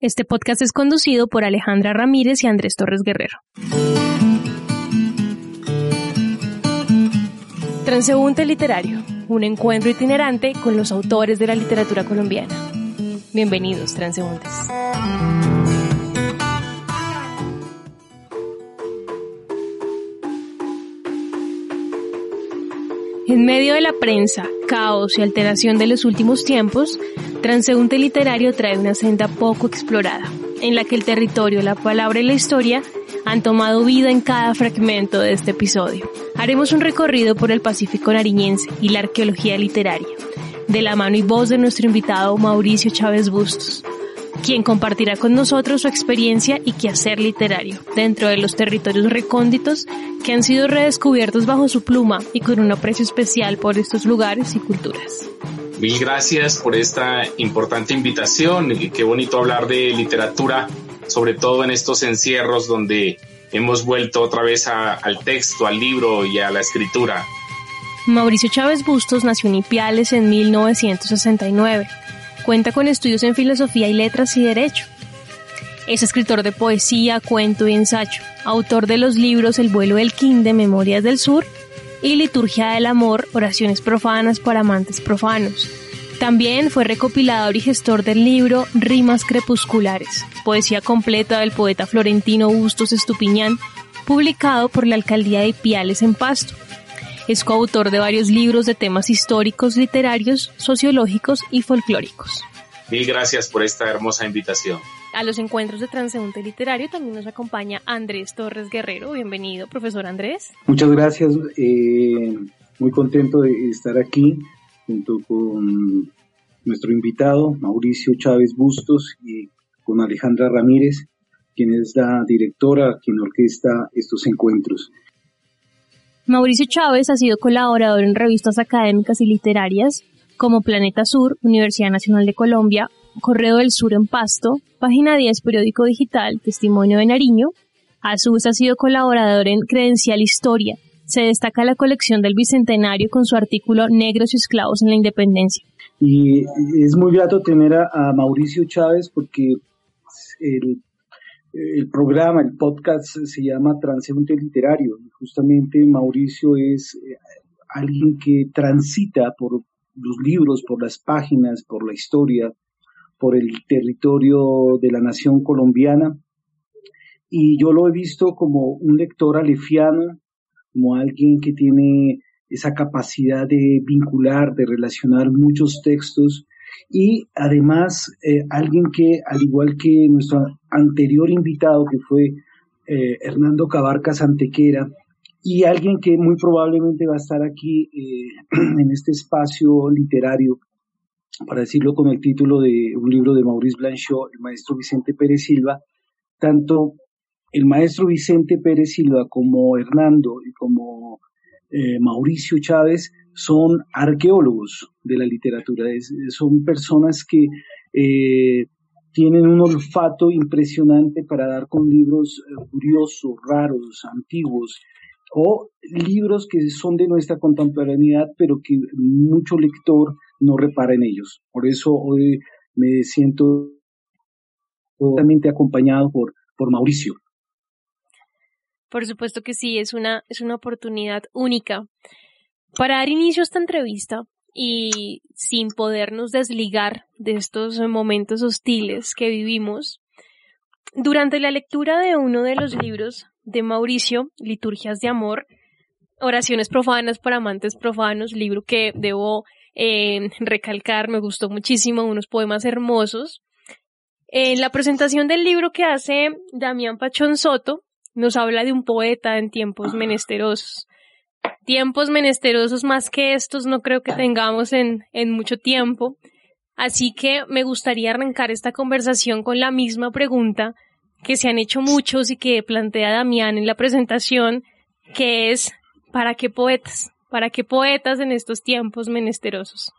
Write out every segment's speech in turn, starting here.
Este podcast es conducido por Alejandra Ramírez y Andrés Torres Guerrero. Transeúnte Literario, un encuentro itinerante con los autores de la literatura colombiana. Bienvenidos, transeúntes. En medio de la prensa, caos y alteración de los últimos tiempos, Transeúnte Literario trae una senda poco explorada, en la que el territorio, la palabra y la historia han tomado vida en cada fragmento de este episodio. Haremos un recorrido por el Pacífico nariñense y la arqueología literaria, de la mano y voz de nuestro invitado Mauricio Chávez Bustos, quien compartirá con nosotros su experiencia y quehacer literario dentro de los territorios recónditos que han sido redescubiertos bajo su pluma y con un aprecio especial por estos lugares y culturas. Mil gracias por esta importante invitación qué bonito hablar de literatura, sobre todo en estos encierros donde hemos vuelto otra vez al texto, al libro y a la escritura. Mauricio Chávez Bustos nació en Ipiales en 1969 Cuenta con estudios en filosofía y letras y derecho. Es escritor de poesía, cuento y ensayo, autor de los libros El vuelo del Quinde, Memorias del Sur y Liturgia del Amor, Oraciones Profanas para Amantes Profanos. También fue recopilador y gestor del libro Rimas Crepusculares, poesía completa del poeta florentino Bustos Estupiñán, publicado por la Alcaldía de Piales en Pasto. Es coautor de varios libros de temas históricos, literarios, sociológicos y folclóricos. Mil gracias por esta hermosa invitación. A los encuentros de transeúnte literario también nos acompaña Andrés Torres Guerrero. Bienvenido, profesor Andrés. Muchas gracias. Eh, muy contento de estar aquí junto con nuestro invitado, Mauricio Chávez Bustos, y con Alejandra Ramírez, quien es la directora, quien orquesta estos encuentros. Mauricio Chávez ha sido colaborador en revistas académicas y literarias como Planeta Sur, Universidad Nacional de Colombia, Correo del Sur en Pasto, Página 10 Periódico Digital, Testimonio de Nariño. A ha sido colaborador en Credencial Historia. Se destaca la colección del Bicentenario con su artículo Negros y Esclavos en la Independencia. Y es muy grato tener a, Mauricio Chávez porque el el programa, el podcast se llama Transeúnte Literario. Justamente Mauricio es eh, alguien que transita por los libros, por las páginas, por la historia, por el territorio de la nación colombiana. Y yo lo he visto como un lector alefiano, como alguien que tiene esa capacidad de vincular, de relacionar muchos textos y además eh, alguien que, al igual que nuestro anterior invitado, que fue eh, Hernando Cabarcas Antequera, y alguien que muy probablemente va a estar aquí eh, en este espacio literario, para decirlo con el título de un libro de Maurice Blanchot, el maestro Vicente Pérez Silva, tanto el maestro Vicente Pérez Silva como Hernando y como Mauricio Chávez son arqueólogos de la literatura, son personas que eh, tienen un olfato impresionante para dar con libros eh, curiosos, raros, antiguos, o libros que son de nuestra contemporaneidad, pero que mucho lector no repara en ellos. Por eso hoy me siento totalmente acompañado por, por Mauricio. Por supuesto que sí, es una, es una oportunidad única. Para dar inicio a esta entrevista y sin podernos desligar de estos momentos hostiles que vivimos, durante la lectura de uno de los libros de Mauricio, Liturgias de Amor, Oraciones Profanas para Amantes Profanos, libro que debo eh, recalcar, me gustó muchísimo, unos poemas hermosos. En la presentación del libro que hace Damián Pachón Soto, nos habla de un poeta en tiempos menesterosos tiempos menesterosos más que estos no creo que tengamos en, en mucho tiempo. Así que me gustaría arrancar esta conversación con la misma pregunta que se han hecho muchos y que plantea Damián en la presentación, que es ¿para qué poetas? ¿Para qué poetas en estos tiempos menesterosos?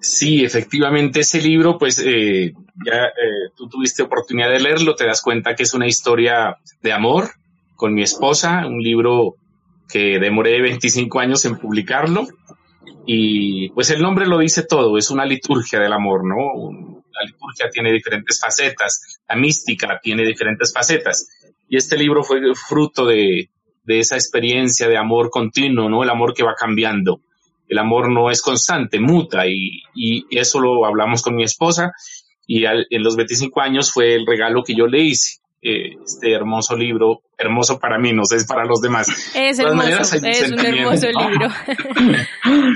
Sí, efectivamente ese libro, pues eh, ya eh, tú tuviste oportunidad de leerlo, te das cuenta que es una historia de amor con mi esposa, un libro que demoré 25 años en publicarlo Y pues el nombre lo dice todo, es una liturgia del amor, ¿no? La liturgia tiene diferentes facetas, la mística tiene diferentes facetas. Y este libro fue fruto de, de esa experiencia de amor continuo, ¿no? El amor que va cambiando. El amor no es constante, muta y, y eso lo hablamos con mi esposa y en los 25 años fue el regalo que yo le hice. Eh, este hermoso libro, hermoso para mí, no sé, es para los demás. Es hermoso, es un hermoso libro.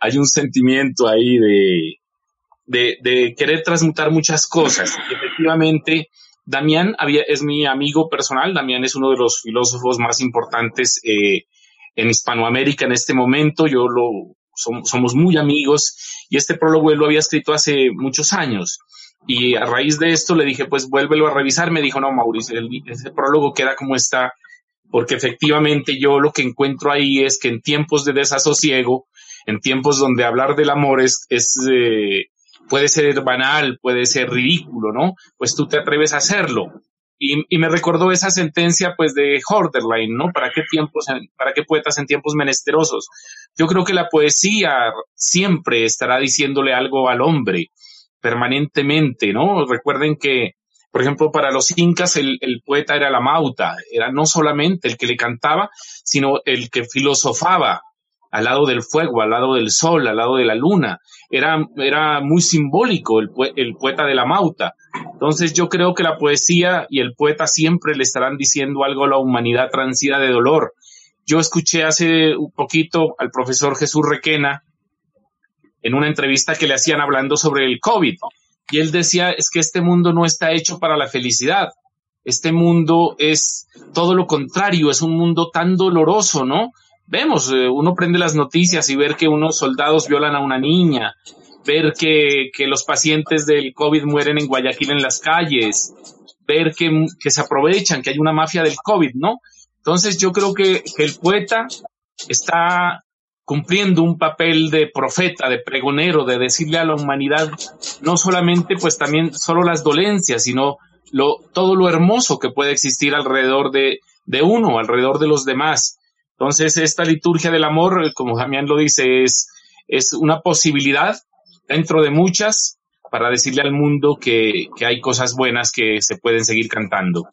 hay, un, sentimiento ahí de, de, de, querer transmutar muchas cosas. efectivamente, Damián es mi amigo personal, Damián es uno de los filósofos más importantes eh, en Hispanoamérica en este momento, yo lo, somos muy amigos y este prólogo él lo había escrito hace muchos años. Y a raíz de esto le dije, pues vuélvelo a revisar. Me dijo, no, Mauricio, ese prólogo queda como está, porque efectivamente yo lo que encuentro ahí es que en tiempos de desasosiego, en tiempos donde hablar del amor es, es eh, puede ser banal, puede ser ridículo, ¿no? Pues tú te atreves a hacerlo. Y, me recordó esa sentencia pues de Horderline, ¿no? ¿Para qué tiempos, para qué poetas en tiempos menesterosos? Yo creo que la poesía siempre estará diciéndole algo al hombre, permanentemente, ¿no? Recuerden que, por ejemplo, para los incas el poeta era la mauta, era no solamente el que le cantaba, sino el que filosofaba, al lado del fuego, al lado del sol, al lado de la luna. Era, era muy simbólico el, el, poeta de la mauta. Entonces yo creo que la poesía y el poeta siempre le estarán diciendo algo a la humanidad transida de dolor. Yo escuché hace un poquito al profesor Jesús Requena en una entrevista que le hacían hablando sobre el COVID. Y él decía, es que este mundo no está hecho para la felicidad. Este mundo es todo lo contrario, es un mundo tan doloroso, ¿no? Vemos, eh, uno prende las noticias y ver que unos soldados violan a una niña, ver que, que los pacientes del COVID mueren en Guayaquil en las calles, ver que, que, se aprovechan, que hay una mafia del COVID, ¿no? Entonces yo creo que, que el poeta está cumpliendo un papel de profeta, de pregonero, de decirle a la humanidad no solamente pues también solo las dolencias, sino lo, todo lo hermoso que puede existir alrededor de, de uno, alrededor de los demás. Entonces, esta liturgia del amor, como Damián lo dice, es, es una posibilidad dentro de muchas para decirle al mundo que, que hay cosas buenas que se pueden seguir cantando.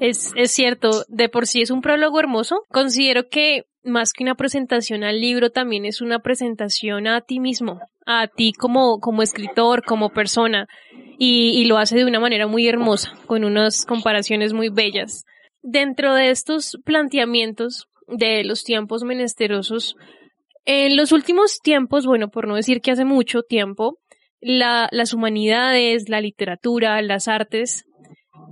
Es, es cierto, de por sí es un prólogo hermoso. Considero que más que una presentación al libro, también es una presentación a ti mismo, a ti como, como escritor, como persona, y lo hace de una manera muy hermosa, con unas comparaciones muy bellas. Dentro de estos planteamientos, de los tiempos menesterosos. En los últimos tiempos, bueno, por no decir que hace mucho tiempo, la, las humanidades, la literatura, las artes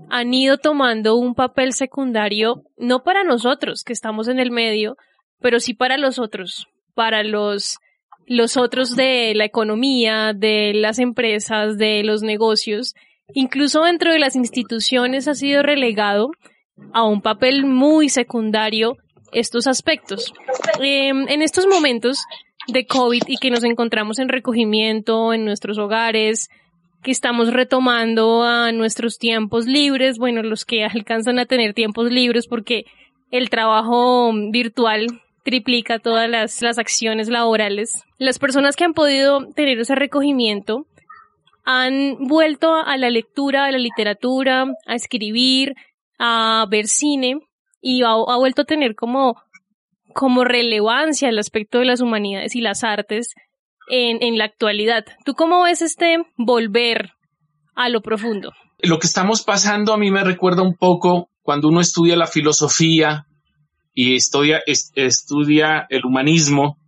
han ido tomando un papel secundario, no para nosotros que estamos en el medio, pero sí para los otros, para los, los otros de la economía, de las empresas, de los negocios. Incluso dentro de las instituciones ha sido relegado a un papel muy secundario estos aspectos. Em, en estos momentos de COVID y que nos encontramos en recogimiento en nuestros hogares, que estamos retomando a nuestros tiempos libres, bueno, los que alcanzan a tener tiempos libres porque el trabajo virtual triplica todas las, las acciones laborales. Las personas que han podido tener ese recogimiento han vuelto a la lectura, a la literatura, a escribir, a ver cine y ha, vuelto a tener como, como relevancia el aspecto de las humanidades y las artes en, en la actualidad. ¿Tú cómo ves este volver a lo profundo? Lo que estamos pasando a mí me recuerda un poco cuando uno estudia la filosofía y estudia, estudia el humanismo,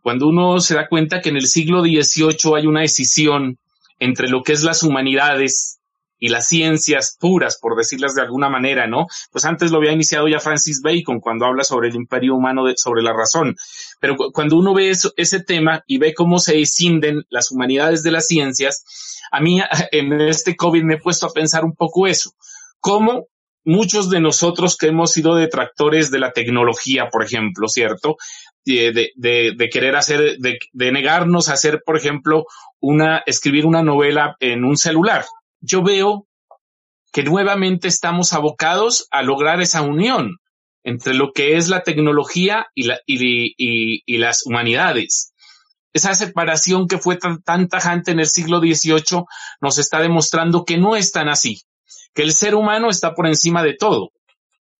cuando uno se da cuenta que en el siglo XVIII hay una decisión entre lo que es las humanidades y las ciencias puras, por decirlas de alguna manera, ¿no? Pues antes lo había iniciado ya Francis Bacon cuando habla sobre el imperio humano, de, sobre la razón. Pero cuando uno ve eso, ese tema y ve cómo se escinden las humanidades de las ciencias, a mí en este COVID me he puesto a pensar un poco eso. Cómo muchos de nosotros que hemos sido detractores de la tecnología, por ejemplo, ¿cierto? De, de, de querer hacer, de, de negarnos a hacer, por ejemplo, una, escribir una novela en un celular, yo veo que nuevamente estamos abocados a lograr esa unión entre lo que es la tecnología y, la, y, y, las humanidades. Esa separación que fue tan, tan tajante en el siglo XVIII nos está demostrando que no es tan así, que el ser humano está por encima de todo.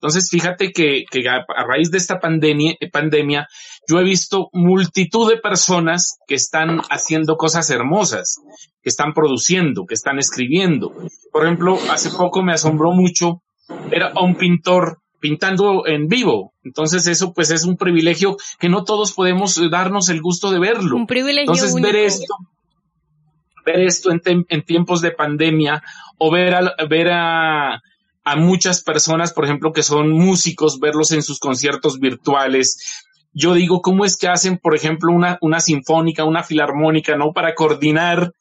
Entonces, fíjate que, que a, raíz de esta pandemia, pandemia, yo he visto multitud de personas que están haciendo cosas hermosas, que están produciendo, que están escribiendo. Por ejemplo, hace poco me asombró mucho, era un pintor pintando en vivo. Entonces eso pues es un privilegio que no todos podemos darnos el gusto de verlo. Un privilegio. Entonces ver esto, ver esto en, en, tiempos de pandemia o ver a, ver a, a muchas personas, por ejemplo, que son músicos, verlos en sus conciertos virtuales. Yo digo, ¿cómo es que hacen, por ejemplo, una, una sinfónica, una filarmónica, ¿no? Para coordinar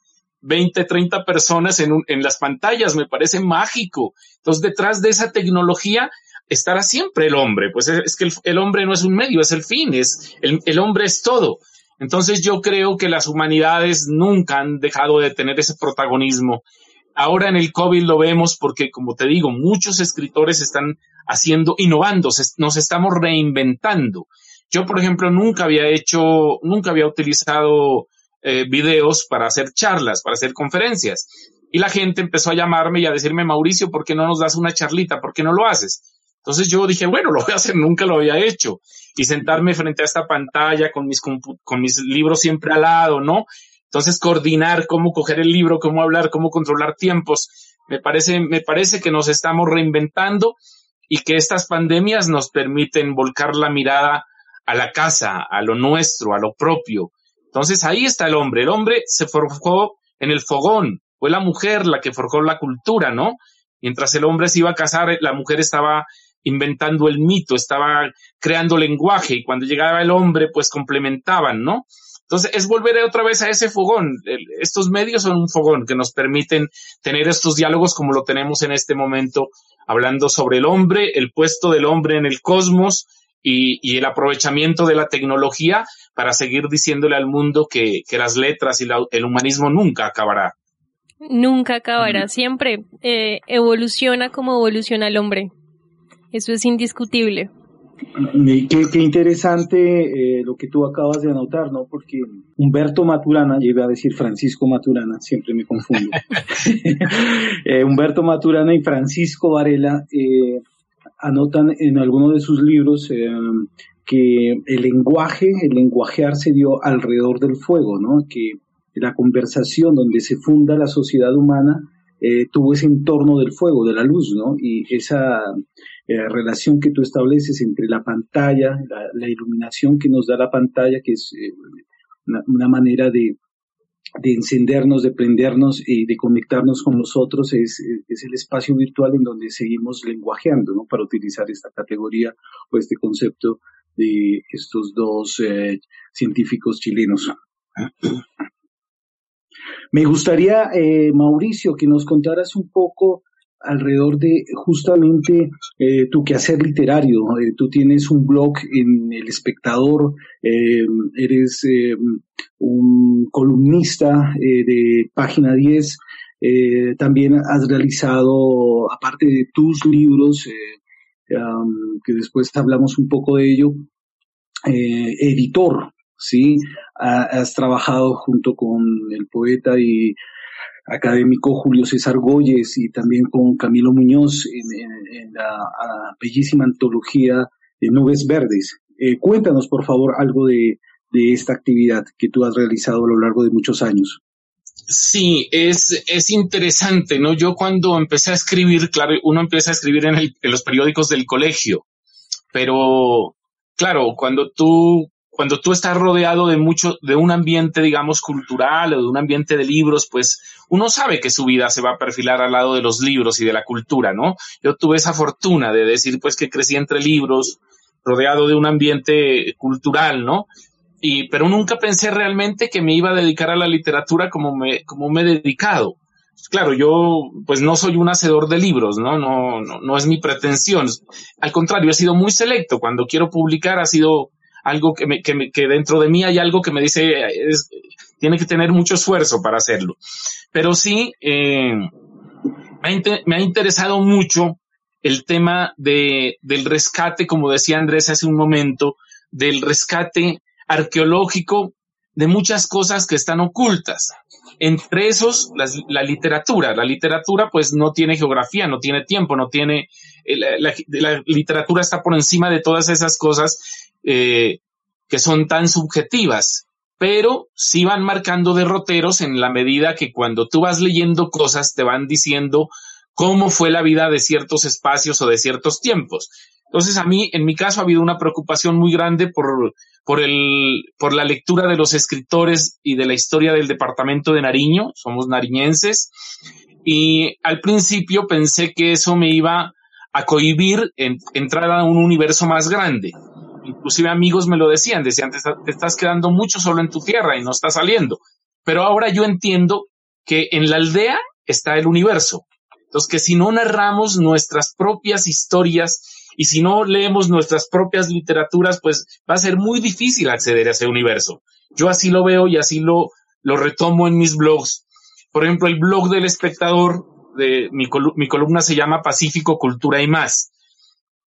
20, 30 personas en, un, en las pantallas, me parece mágico. Entonces, detrás de esa tecnología estará siempre el hombre, pues es, que el, hombre no es un medio, es el fin, es el, el hombre es todo. Entonces yo creo que las humanidades nunca han dejado de tener ese protagonismo. Ahora en el COVID lo vemos porque, como te digo, muchos escritores están haciendo, innovando, nos estamos reinventando. Yo, por ejemplo, nunca había hecho, nunca había utilizado eh, videos para hacer charlas, para hacer conferencias. Y la gente empezó a llamarme y a decirme, Mauricio, ¿por qué no nos das una charlita? ¿Por qué no lo haces? Entonces yo dije, bueno, lo voy a hacer, nunca lo había hecho. Y sentarme frente a esta pantalla con mis, con mis libros siempre al lado, ¿no? Entonces coordinar cómo coger el libro, cómo hablar, cómo controlar tiempos. Me parece, me parece que nos estamos reinventando y que estas pandemias nos permiten volcar la mirada a la casa, a lo nuestro, a lo propio. Entonces ahí está el hombre. El hombre se forjó en el fogón. Fue la mujer la que forjó la cultura, ¿no? Mientras el hombre se iba a casar, la mujer estaba inventando el mito, estaba creando lenguaje y cuando llegaba el hombre, pues complementaban, ¿no? Entonces es volver otra vez a ese fogón. Estos medios son un fogón que nos permiten tener estos diálogos como lo tenemos en este momento, hablando sobre el hombre, el puesto del hombre en el cosmos y, el aprovechamiento de la tecnología para seguir diciéndole al mundo que, las letras y el humanismo nunca acabará. Nunca acabará, siempre eh, evoluciona como evoluciona el hombre. Eso es indiscutible. Qué, interesante eh, lo que tú acabas de anotar, ¿no? Porque Humberto Maturana, yo iba a decir Francisco Maturana, siempre me confundo. Eh, Humberto Maturana y Francisco Varela eh, anotan en alguno de sus libros que el lenguaje, el lenguajear se dio alrededor del fuego, ¿no? Que la conversación donde se funda la sociedad humana tuvo ese entorno del fuego, de la luz, ¿no? Y esa eh, relación que tú estableces entre la pantalla, la, iluminación que nos da la pantalla, que es eh, una, manera de, de, encendernos, de prendernos y de conectarnos con nosotros, es, es el espacio virtual en donde seguimos lenguajeando, ¿no? Para utilizar esta categoría o este concepto de estos dos eh, científicos chilenos. Me gustaría, Mauricio, que nos contaras un poco alrededor de justamente eh, tu quehacer literario. Eh, tú tienes un blog en El Espectador, eh, eres un columnista de Página 10, también has realizado, aparte de tus libros, que después hablamos un poco de ello, editor, ¿sí? has trabajado junto con el poeta y académico Julio César Goyes y también con Camilo Muñoz en, la, bellísima antología de Nubes Verdes. Eh, cuéntanos, por favor, algo de, esta actividad que tú has realizado a lo largo de muchos años. Sí, es, es interesante, ¿no? Yo cuando empecé a escribir, claro, uno empieza a escribir en, en los periódicos del colegio, pero claro, cuando tú cuando tú estás rodeado de mucho, de un ambiente, digamos, cultural o de un ambiente de libros, pues uno sabe que su vida se va a perfilar al lado de los libros y de la cultura, ¿no? Yo tuve esa fortuna de decir, pues, que crecí entre libros, rodeado de un ambiente cultural, ¿no? Y, pero nunca pensé realmente que me iba a dedicar a la literatura como me, como me he dedicado. Claro, yo pues no soy un hacedor de libros, ¿no? No, no, no es mi pretensión. Al contrario, he sido muy selecto. Cuando quiero publicar ha sido algo que, me, que, que dentro de mí hay algo que me dice, tiene que tener mucho esfuerzo para hacerlo. Pero sí, eh, me, ha interesado mucho el tema de, del rescate, como decía Andrés hace un momento, del rescate arqueológico de muchas cosas que están ocultas. Entre esos, la literatura. La literatura pues no tiene geografía, no tiene tiempo, no tiene... Eh, la, literatura está por encima de todas esas cosas eh, que son tan subjetivas, pero sí van marcando derroteros en la medida que cuando tú vas leyendo cosas te van diciendo cómo fue la vida de ciertos espacios o de ciertos tiempos. Entonces, a mí, en mi caso, ha habido una preocupación muy grande por, por, el, por la lectura de los escritores y de la historia del departamento de Nariño. Somos nariñenses. Y al principio pensé que eso me iba a cohibir en, entrar a un universo más grande. Inclusive amigos me lo decían, decían, te, estás quedando mucho solo en tu tierra y no estás saliendo. Pero ahora yo entiendo que en la aldea está el universo. Entonces, que si no narramos nuestras propias historias y si no leemos nuestras propias literaturas, pues va a ser muy difícil acceder a ese universo. Yo así lo veo y así lo, lo retomo en mis blogs. Por ejemplo, el blog del espectador, de mi, mi columna se llama Pacífico, Cultura y más.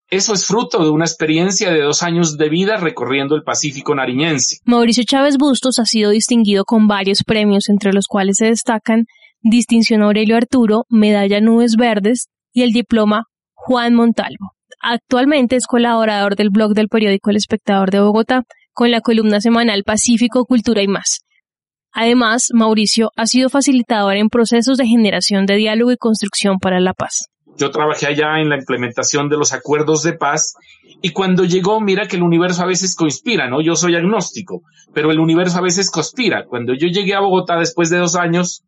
Eso es fruto de una experiencia de dos años de vida recorriendo el Pacífico nariñense. Mauricio Chávez Bustos ha sido distinguido con varios premios, entre los cuales se destacan Distinción Aurelio Arturo, Medalla Nubes Verdes y el diploma Juan Montalvo. Actualmente es colaborador del blog del periódico El Espectador de Bogotá con la columna semanal Pacífico, Cultura y más. Además, Mauricio ha sido facilitador en procesos de generación de diálogo y construcción para la paz. Yo trabajé allá en la implementación de los acuerdos de paz y cuando llegó, mira que el universo a veces conspira, ¿no? Yo soy agnóstico, pero el universo a veces conspira. Cuando yo llegué a Bogotá después de dos años,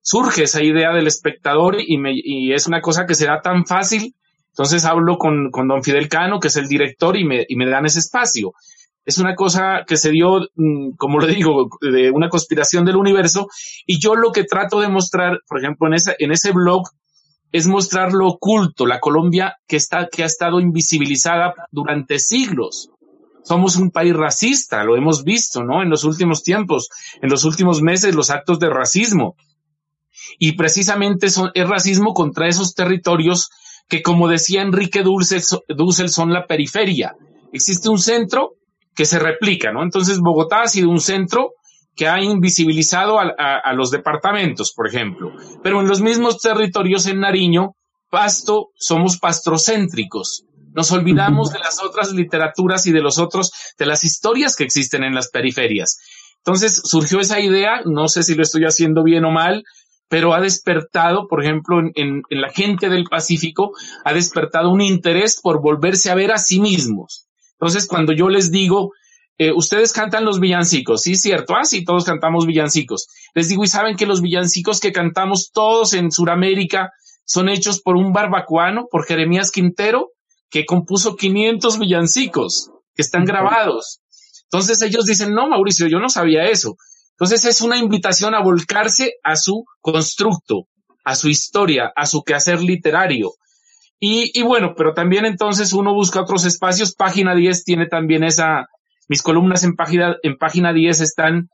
surge esa idea del espectador y, es una cosa que será tan fácil entonces hablo con, con don Fidel Cano, que es el director, y me, y me dan ese espacio. Es una cosa que se dio, mm, como le digo, de una conspiración del universo. Y yo lo que trato de mostrar, por ejemplo, en ese, en ese blog, es mostrar lo oculto, la Colombia que está, que ha estado invisibilizada durante siglos. Somos un país racista, lo hemos visto, ¿no? En los últimos tiempos, en los últimos meses, los actos de racismo. Y precisamente es racismo contra esos territorios que como decía Enrique Dussel, son la periferia. Existe un centro que se replica, ¿no? Entonces Bogotá ha sido un centro que ha invisibilizado a, los departamentos, por ejemplo. Pero en los mismos territorios en Nariño, Pasto, somos pastrocéntricos. Nos olvidamos de las otras literaturas y de los otros, de las historias que existen en las periferias. Entonces surgió esa idea, no sé si lo estoy haciendo bien o mal, pero ha despertado, por ejemplo, en, la gente del Pacífico, ha despertado un interés por volverse a ver a sí mismos. Entonces, cuando yo les digo, eh, ustedes cantan los villancicos, sí, cierto, ah, sí, todos cantamos villancicos. Les digo, y saben que los villancicos que cantamos todos en Sudamérica son hechos por un barbacoano, por Jeremías Quintero, que compuso 500 villancicos que están grabados. Entonces ellos dicen, no, Mauricio, yo no sabía eso. Entonces es una invitación a volcarse a su constructo, a su historia, a su quehacer literario. Y, bueno, pero también entonces uno busca otros espacios. Página 10 tiene también esa, mis columnas en página, en página 10 están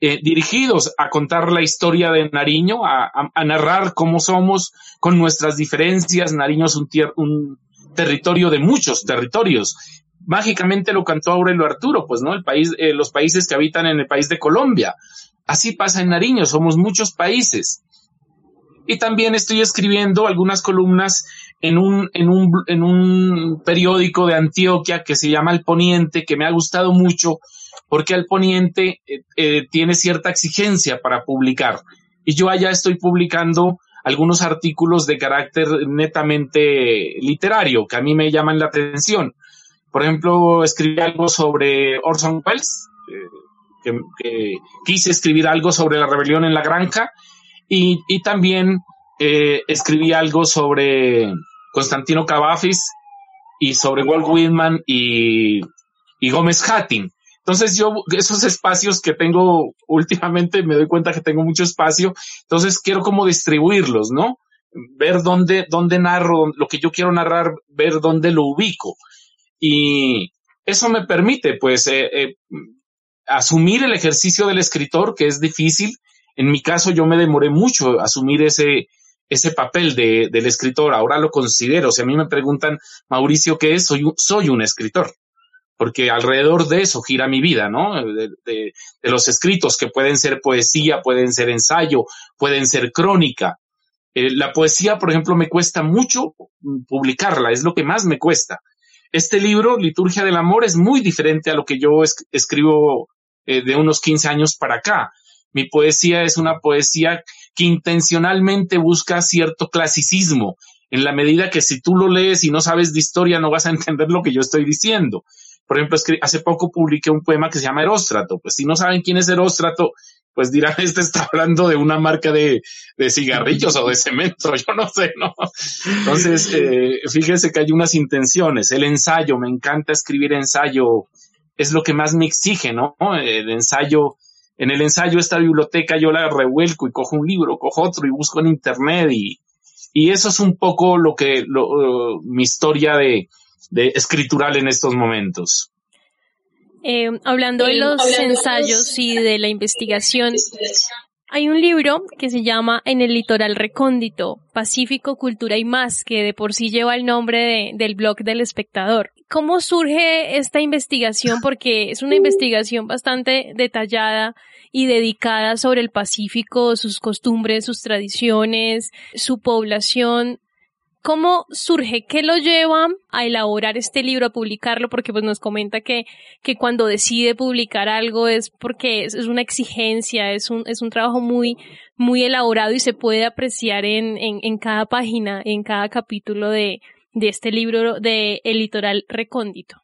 eh, dirigidos a contar la historia de Nariño, a, narrar cómo somos con nuestras diferencias. Nariño es un, un territorio de muchos territorios mágicamente lo cantó Aurelio Arturo, pues, ¿no? El país, eh, los países que habitan en el país de Colombia. Así pasa en Nariño, somos muchos países. Y también estoy escribiendo algunas columnas en un, en un, en un periódico de Antioquia que se llama El Poniente, que me ha gustado mucho porque El Poniente eh, eh, tiene cierta exigencia para publicar. Y yo allá estoy publicando algunos artículos de carácter netamente literario que a mí me llaman la atención. Por ejemplo, escribí algo sobre Orson Welles, eh, que, quise escribir algo sobre la rebelión en la granja y, también eh, escribí algo sobre Constantino Cavafis y sobre Walt Whitman y, y Gómez Hattin. Entonces yo, esos espacios que tengo últimamente, me doy cuenta que tengo mucho espacio, entonces quiero como distribuirlos, ¿no? Ver dónde, dónde narro, lo que yo quiero narrar, ver dónde lo ubico. Y eso me permite, pues, eh, eh, asumir el ejercicio del escritor, que es difícil. En mi caso, yo me demoré mucho asumir ese, ese papel de, del escritor, ahora lo considero. Si a mí me preguntan, Mauricio, ¿qué es? Soy, soy un escritor, porque alrededor de eso gira mi vida, ¿no? De, los escritos que pueden ser poesía, pueden ser ensayo, pueden ser crónica. Eh, la poesía, por ejemplo, me cuesta mucho publicarla, es lo que más me cuesta. Este libro, Liturgia del Amor, es muy diferente a lo que yo es, escribo eh, de unos 15 años para acá. Mi poesía es una poesía que intencionalmente busca cierto clasicismo, en la medida que si tú lo lees y no sabes de historia no vas a entender lo que yo estoy diciendo. Por ejemplo, hace poco publiqué un poema que se llama Eróstrato. Pues si no saben quién es Eróstrato, pues dirán, este está hablando de una marca de, de cigarrillos o de cemento, yo no sé, ¿no? Entonces, eh, fíjense que hay unas intenciones. El ensayo, me encanta escribir ensayo, es lo que más me exige, ¿no? El ensayo en el ensayo esta biblioteca yo la revuelco y cojo un libro, cojo otro y busco en internet y, y eso es un poco lo que lo, uh, mi historia de, de, escritural en estos momentos. Eh, hablando de los ensayos y de la investigación, hay un libro que se llama En el litoral recóndito, Pacífico, Cultura y más, que de por sí lleva el nombre de, del blog del espectador. ¿Cómo surge esta investigación? Porque es una investigación bastante detallada y dedicada sobre el Pacífico, sus costumbres, sus tradiciones, su población. ¿Cómo surge? ¿Qué lo lleva a elaborar este libro, a publicarlo? Porque pues nos comenta que, que cuando decide publicar algo es porque es, una exigencia, es un, es un trabajo muy, muy elaborado y se puede apreciar en, en, en cada página, en cada capítulo de, de este libro de El litoral recóndito.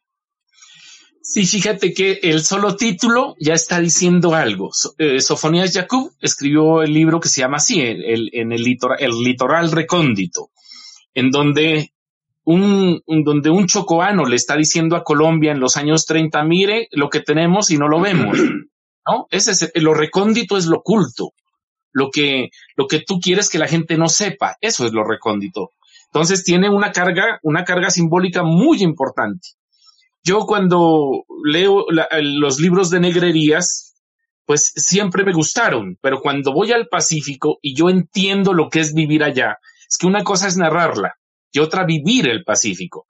Sí, fíjate que el solo título ya está diciendo algo. Eh, Sofonías Jacob escribió el libro que se llama así, el, en el litoral, el litoral recóndito, en donde un, donde un chocoano le está diciendo a Colombia en los años 30, mire lo que tenemos y no lo vemos. ¿No? Ese es, lo recóndito es lo oculto. Lo que, lo que tú quieres que la gente no sepa, eso es lo recóndito. Entonces tiene una carga, una carga simbólica muy importante. Yo cuando leo los libros de negrerías, pues siempre me gustaron, pero cuando voy al Pacífico y yo entiendo lo que es vivir allá, es que una cosa es narrarla y otra vivir el Pacífico.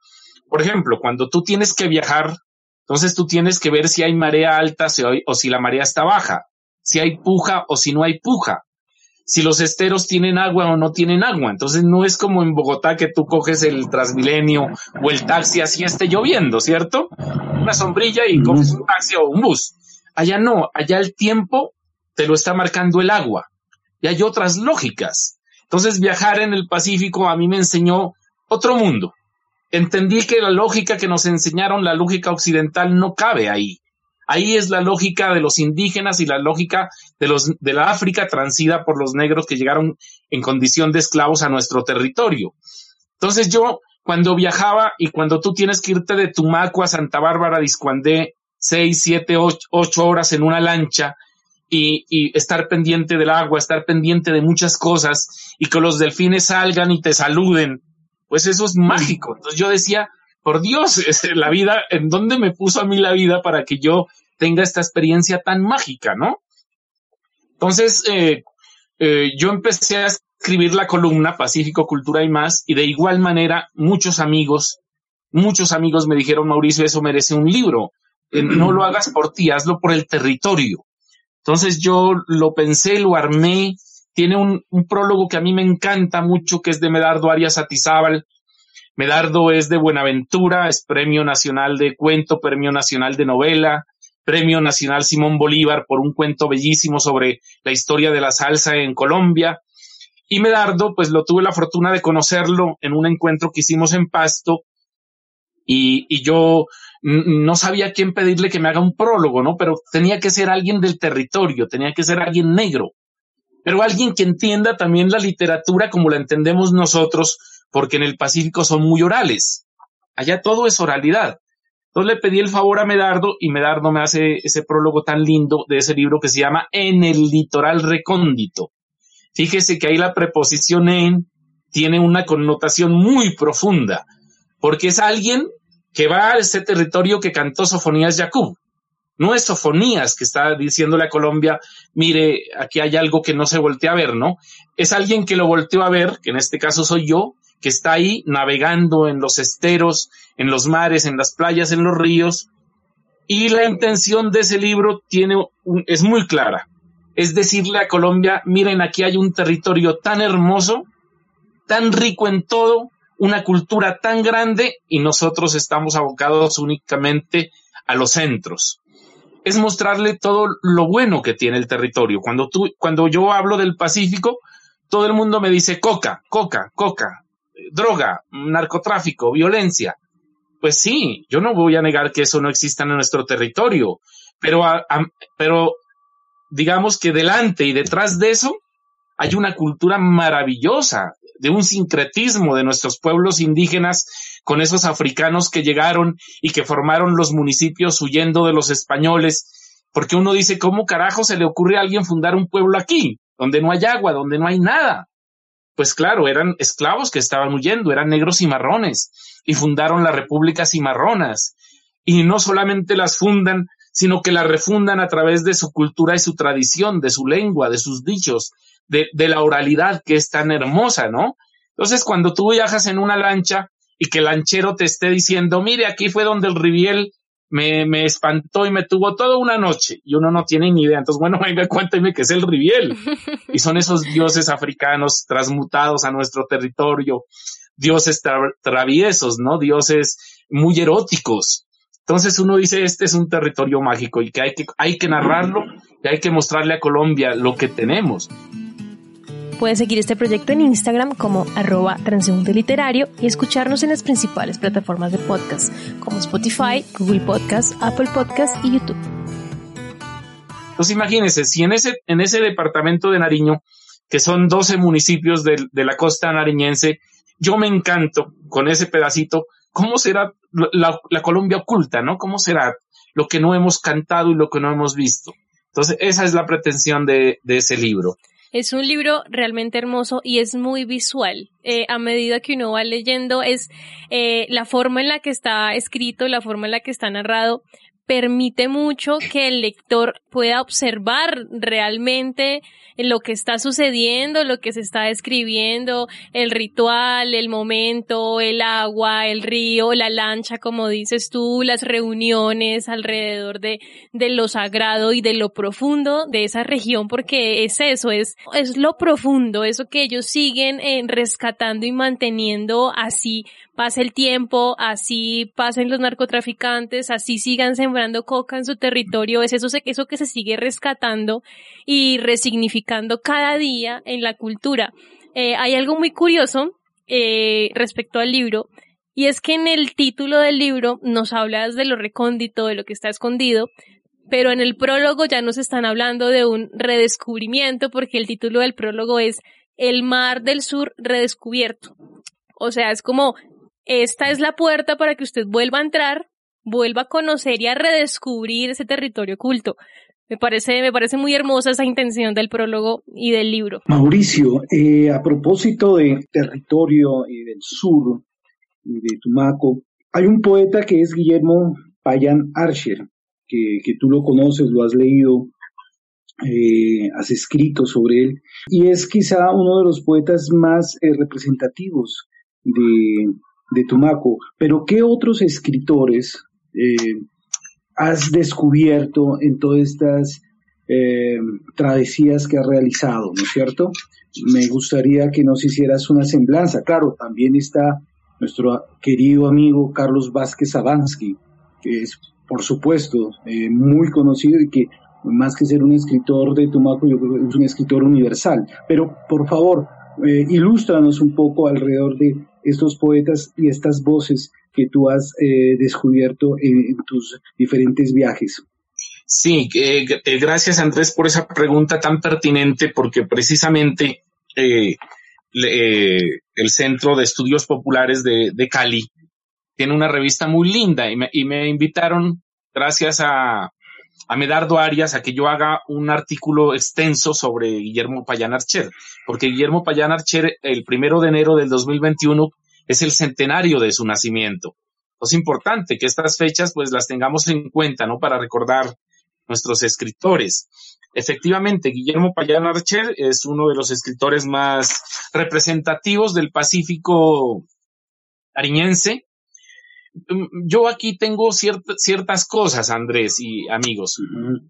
Por ejemplo, cuando tú tienes que viajar, entonces tú tienes que ver si hay marea alta o si la marea está baja, si hay puja o si no hay puja si los esteros tienen agua o no tienen agua. Entonces no es como en Bogotá que tú coges el Transmilenio o el taxi así esté lloviendo, ¿cierto? Una sombrilla y coges un taxi o un bus. Allá no, allá el tiempo te lo está marcando el agua. Y hay otras lógicas. Entonces viajar en el Pacífico a mí me enseñó otro mundo. Entendí que la lógica que nos enseñaron, la lógica occidental, no cabe ahí. Ahí es la lógica de los indígenas y la lógica de los de la África transida por los negros que llegaron en condición de esclavos a nuestro territorio. Entonces yo cuando viajaba y cuando tú tienes que irte de Tumaco a Santa Bárbara, Discuandé, seis, siete, ocho, horas en una lancha y, estar pendiente del agua, estar pendiente de muchas cosas y que los delfines salgan y te saluden, pues eso es mágico. Entonces yo decía, por Dios, la vida, ¿en dónde me puso a mí la vida para que yo tenga esta experiencia tan mágica, ¿no? Entonces, eh, eh, yo empecé a escribir la columna Pacífico, Cultura y más, y de igual manera muchos amigos, muchos amigos me dijeron, Mauricio, eso merece un libro. Eh, no lo hagas por ti, hazlo por el territorio. Entonces yo lo pensé, lo armé. Tiene un, prólogo que a mí me encanta mucho, que es de Medardo Arias Atizábal. Medardo es de Buenaventura, es Premio Nacional de Cuento, Premio Nacional de Novela, Premio Nacional Simón Bolívar por un cuento bellísimo sobre la historia de la salsa en Colombia. Y Medardo, pues lo tuve la fortuna de conocerlo en un encuentro que hicimos en Pasto y, y yo no sabía quién pedirle que me haga un prólogo, ¿no? Pero tenía que ser alguien del territorio, tenía que ser alguien negro, pero alguien que entienda también la literatura como la entendemos nosotros, porque en el Pacífico son muy orales. Allá todo es oralidad. Entonces le pedí el favor a Medardo y Medardo me hace ese prólogo tan lindo de ese libro que se llama En el litoral recóndito. Fíjese que ahí la preposición en tiene una connotación muy profunda, porque es alguien que va a ese territorio que cantó Sofonías Jacob. No es Sofonías que está diciéndole a Colombia, mire, aquí hay algo que no se voltea a ver, ¿no? Es alguien que lo volteó a ver, que en este caso soy yo, que está ahí navegando en los esteros, en los mares, en las playas, en los ríos. Y la intención de ese libro tiene es muy clara. Es decirle a Colombia, miren, aquí hay un territorio tan hermoso, tan rico en todo, una cultura tan grande y nosotros estamos abocados únicamente a los centros. Es mostrarle todo lo bueno que tiene el territorio. Cuando tú, cuando yo hablo del Pacífico, todo el mundo me dice coca, coca, coca, droga, narcotráfico, violencia. Pues sí, yo no voy a negar que eso no exista en nuestro territorio, pero, pero digamos que delante y detrás de eso hay una cultura maravillosa, de un sincretismo de nuestros pueblos indígenas con esos africanos que llegaron y que formaron los municipios huyendo de los españoles, porque uno dice, ¿cómo carajo se le ocurre a alguien fundar un pueblo aquí, donde no hay agua, donde no hay nada? Pues claro, eran esclavos que estaban huyendo, eran negros y marrones, y fundaron las repúblicas cimarronas. Y no solamente las fundan, sino que las refundan a través de su cultura y su tradición, de su lengua, de sus dichos, de, de la oralidad que es tan hermosa, ¿no? Entonces, cuando tú viajas en una lancha y que el lanchero te esté diciendo, mire, aquí fue donde el Riviel me, me espantó y me tuvo toda una noche y uno no tiene ni idea. Entonces, bueno, venga, cuénteme qué es el Riviel. Y son esos dioses africanos transmutados a nuestro territorio, dioses traviesos, ¿no? Dioses muy eróticos. Entonces uno dice, este es un territorio mágico y que hay que, hay que narrarlo y hay que mostrarle a Colombia lo que tenemos. Puedes seguir este proyecto en Instagram como arroba transeúnte literario y escucharnos en las principales plataformas de podcast como Spotify, Google Podcast, Apple Podcast y YouTube. Entonces imagínense, si en ese, en ese departamento de Nariño, que son 12 municipios de, de la costa nariñense, yo me encanto con ese pedacito, ¿cómo será la, la, Colombia oculta, ¿no? ¿Cómo será lo que no hemos cantado y lo que no hemos visto? Entonces, esa es la pretensión de, de ese libro. Es un libro realmente hermoso y es muy visual. Eh, a medida que uno va leyendo, es eh, la forma en la que está escrito, la forma en la que está narrado, permite mucho que el lector pueda observar realmente lo que está sucediendo, lo que se está describiendo, el ritual, el momento, el agua, el río, la lancha, como dices tú, las reuniones alrededor de, de lo sagrado y de lo profundo de esa región, porque es eso, es, es lo profundo, eso que ellos siguen eh, rescatando y manteniendo así pasa el tiempo, así pasen los narcotraficantes, así sigan sembrando coca en su territorio, es eso, eso que se sigue rescatando y resignificando cada día en la cultura. Eh, hay algo muy curioso eh, respecto al libro, y es que en el título del libro nos hablas de lo recóndito, de lo que está escondido, pero en el prólogo ya nos están hablando de un redescubrimiento, porque el título del prólogo es El mar del sur redescubierto. O sea, es como esta es la puerta para que usted vuelva a entrar, vuelva a conocer y a redescubrir ese territorio oculto. Me parece, me parece muy hermosa esa intención del prólogo y del libro. Mauricio, eh, a propósito de territorio y del sur y de Tumaco, hay un poeta que es Guillermo Payan Archer, que, tú lo conoces, lo has leído, eh, has escrito sobre él, y es quizá uno de los poetas más eh, representativos de, de Tumaco, pero ¿qué otros escritores eh, has descubierto en todas estas eh, travesías que has realizado, ¿no es cierto? Me gustaría que nos hicieras una semblanza. Claro, también está nuestro querido amigo Carlos Vázquez Sabansky, que es, por supuesto, eh, muy conocido y que más que ser un escritor de Tumaco, yo creo que es un escritor universal. Pero, por favor, eh, ilústranos un poco alrededor de estos poetas y estas voces que tú has eh, descubierto en, tus diferentes viajes. Sí, eh, eh, gracias Andrés por esa pregunta tan pertinente porque precisamente el Centro de Estudios Populares de, Cali tiene una revista muy linda y me, y me invitaron gracias a, a Medardo Arias a que yo haga un artículo extenso sobre Guillermo Payán Archer, porque Guillermo Payán Archer, el primero de enero del 2021, es el centenario de su nacimiento. Es importante que estas fechas pues las tengamos en cuenta, ¿no? Para recordar nuestros escritores. Efectivamente, Guillermo Payán Archer es uno de los escritores más representativos del Pacífico ariñense. Mm, yo aquí tengo ciertas cosas, Andrés y amigos.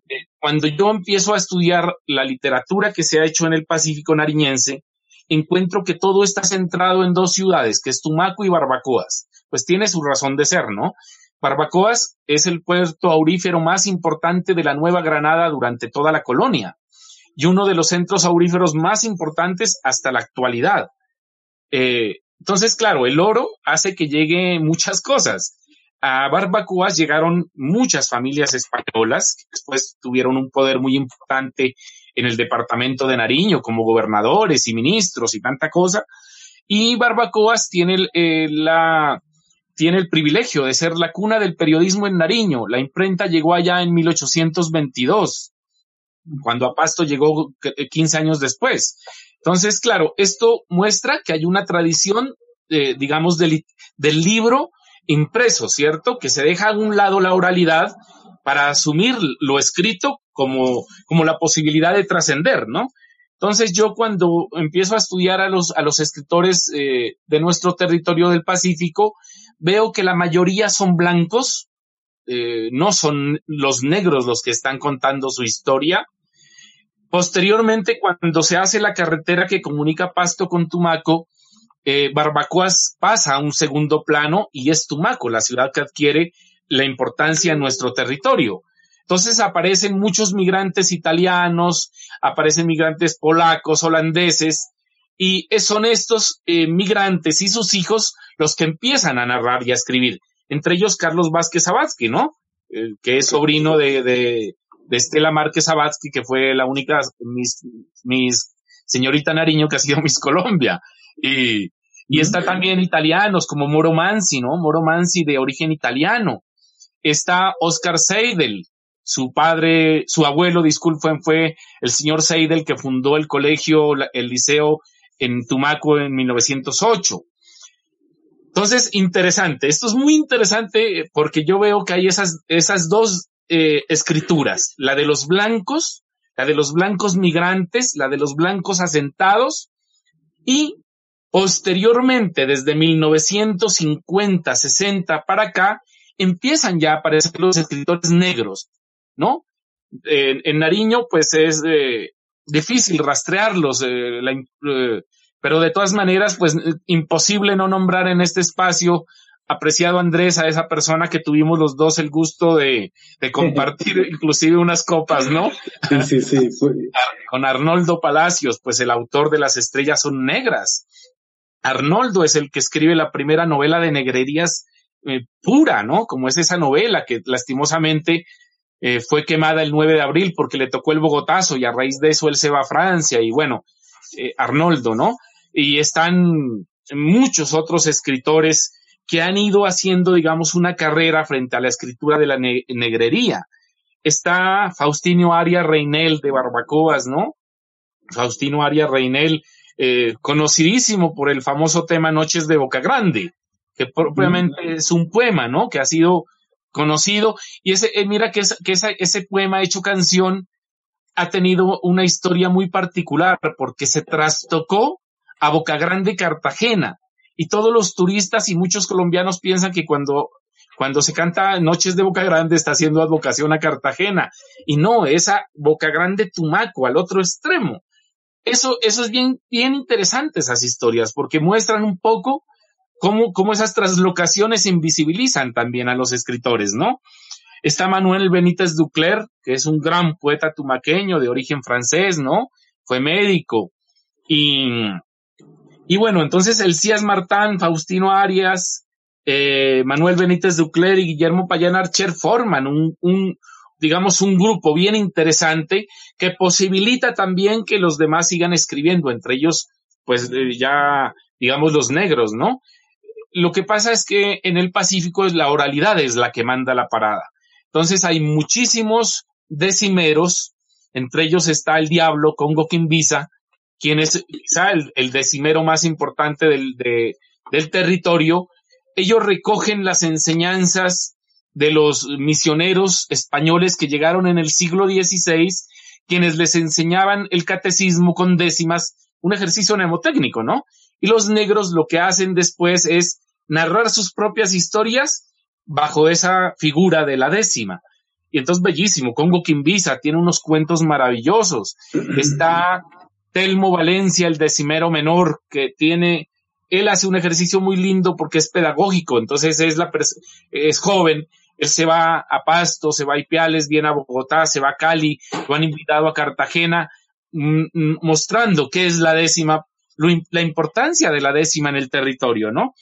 Eh, cuando yo empiezo a estudiar la literatura que se ha hecho en el Pacífico nariñense, encuentro que todo está centrado en dos ciudades, que es Tumaco y Barbacoas. Pues tiene su razón de ser, ¿no? Barbacoas es el puerto aurífero más importante de la Nueva Granada durante toda la colonia y uno de los centros auríferos más importantes hasta la actualidad. Eh, entonces, claro, el oro hace que llegue muchas cosas. A Barbacoas llegaron muchas familias españolas que después tuvieron un poder muy importante en el departamento de Nariño como gobernadores y ministros y tanta cosa. Y Barbacoas tiene eh, la, tiene el privilegio de ser la cuna del periodismo en Nariño. La imprenta llegó allá en 1822, cuando a Pasto llegó 15 años después. Entonces, claro, esto muestra que hay una tradición, eh, digamos, del, del libro impreso, ¿cierto? Que se deja a un lado la oralidad para asumir lo escrito como, como la posibilidad de trascender, ¿no? Entonces yo cuando empiezo a estudiar a los, a los escritores eh, de nuestro territorio del Pacífico, veo que la mayoría son blancos, eh, no son los negros los que están contando su historia. Posteriormente, cuando se hace la carretera que comunica Pasto con Tumaco, eh, Barbacoas pasa a un segundo plano y es Tumaco, la ciudad que adquiere la importancia en nuestro territorio. Entonces aparecen muchos migrantes italianos, aparecen migrantes polacos, holandeses, y son estos eh, migrantes y sus hijos los que empiezan a narrar y a escribir. Entre ellos Carlos Vázquez Sabatsky, ¿no? Eh, que es sobrino de, de, Estela Márquez Sabatsky, que fue la única, mis, mis señorita Nariño que ha sido Miss Colombia. Y, y está también italianos como Moro Mansi, ¿no? Moro Mansi de origen italiano. Está Oscar Seidel, su padre, su abuelo, disculpen, fue el señor Seidel que fundó el colegio, el liceo en Tumaco en 1908. Entonces, interesante. Esto es muy interesante porque yo veo que hay esas, esas dos eh, escrituras, la de los blancos, la de los blancos migrantes, la de los blancos asentados y posteriormente, desde 1950, 60 para acá, empiezan ya a aparecer los escritores negros, ¿no? en Nariño, pues es eh, difícil rastrearlos, eh, pero de todas maneras, pues imposible no nombrar en este espacio, apreciado Andrés, a esa persona que tuvimos los dos el gusto de, de compartir inclusive unas copas, ¿no? Sí, sí, sí. Con Arnoldo Palacios, pues el autor de Las Estrellas son Negras. Arnoldo es el que escribe la primera novela de negrerías eh, pura, ¿no? Como es esa novela que lastimosamente eh, fue quemada el 9 de abril porque le tocó el Bogotazo y a raíz de eso él se va a Francia y bueno, eh, Arnoldo, ¿no? Y están muchos otros escritores que han ido haciendo, digamos, una carrera frente a la escritura de la negrería. Está Faustino Arias Reinel de Barbacoas, ¿no? Faustino Arias Reinel, eh, conocidísimo por el famoso tema Noches de Boca Grande, que propiamente es un poema, ¿no? Que ha sido conocido. Y ese, eh, mira que, que ese poema hecho canción ha tenido una historia muy particular porque se trastocó a Boca Grande, Cartagena. Y todos los turistas y muchos colombianos piensan que cuando, cuando se canta Noches de Boca Grande está haciendo advocación a Cartagena. Y no, es a Boca Grande Tumaco, al otro extremo. Eso, eso es bien, bien interesante esas historias porque muestran un poco cómo, cómo esas traslocaciones invisibilizan también a los escritores, ¿no? Está Manuel Benítez Ducler, que es un gran poeta tumaqueño de origen francés, ¿no? Fue médico. Y, y bueno, entonces el Cías Martán, Faustino Arias, eh, Manuel Benítez Ducler y Guillermo Payán Archer forman un, digamos, un grupo bien interesante que posibilita también que los demás sigan escribiendo, entre ellos, pues eh, ya, digamos, los negros, ¿no? Lo que pasa es que en el Pacífico es la oralidad es la que manda la parada. Entonces hay muchísimos decimeros, entre ellos está el diablo Congo Kimbisa, quien es quizá el, decimero más importante del, del territorio. Ellos recogen las enseñanzas de los misioneros españoles que llegaron en el siglo XVI, quienes les enseñaban el catecismo con décimas, un ejercicio mnemotécnico, ¿no? Y los negros lo que hacen después es narrar sus propias historias bajo esa figura de la décima. Y entonces bellísimo, Congo Kimbisa tiene unos cuentos maravillosos. Está Telmo Valencia, el decimero menor, que tiene, él hace un ejercicio muy lindo porque es pedagógico, entonces es la es joven, él se va a Pasto, se va a Ipiales, viene a Bogotá, se va a Cali, lo han invitado a Cartagena, mm, mm, mostrando qué es la décima, la importancia de la décima en el territorio, ¿no?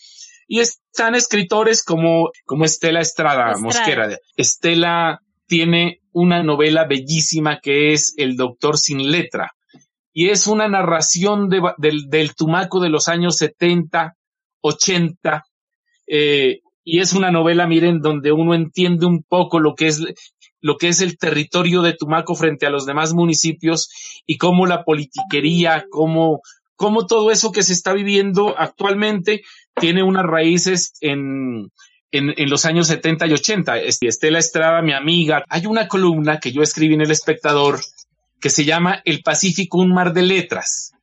Y están escritores como, como Estela Estrada, Mosquera. Estela tiene una novela bellísima que es El Doctor sin letra. Y es una narración del, Tumaco de los años 70, 80. Eh, y es una novela, miren, donde uno entiende un poco lo que es lo que es el territorio de Tumaco frente a los demás municipios y cómo la politiquería, cómo, cómo todo eso que se está viviendo actualmente tiene unas raíces en, en, los años 70 y 80. Estela Estrada, mi amiga, hay una columna que yo escribí en El Espectador que se llama El Pacífico, un mar de letras.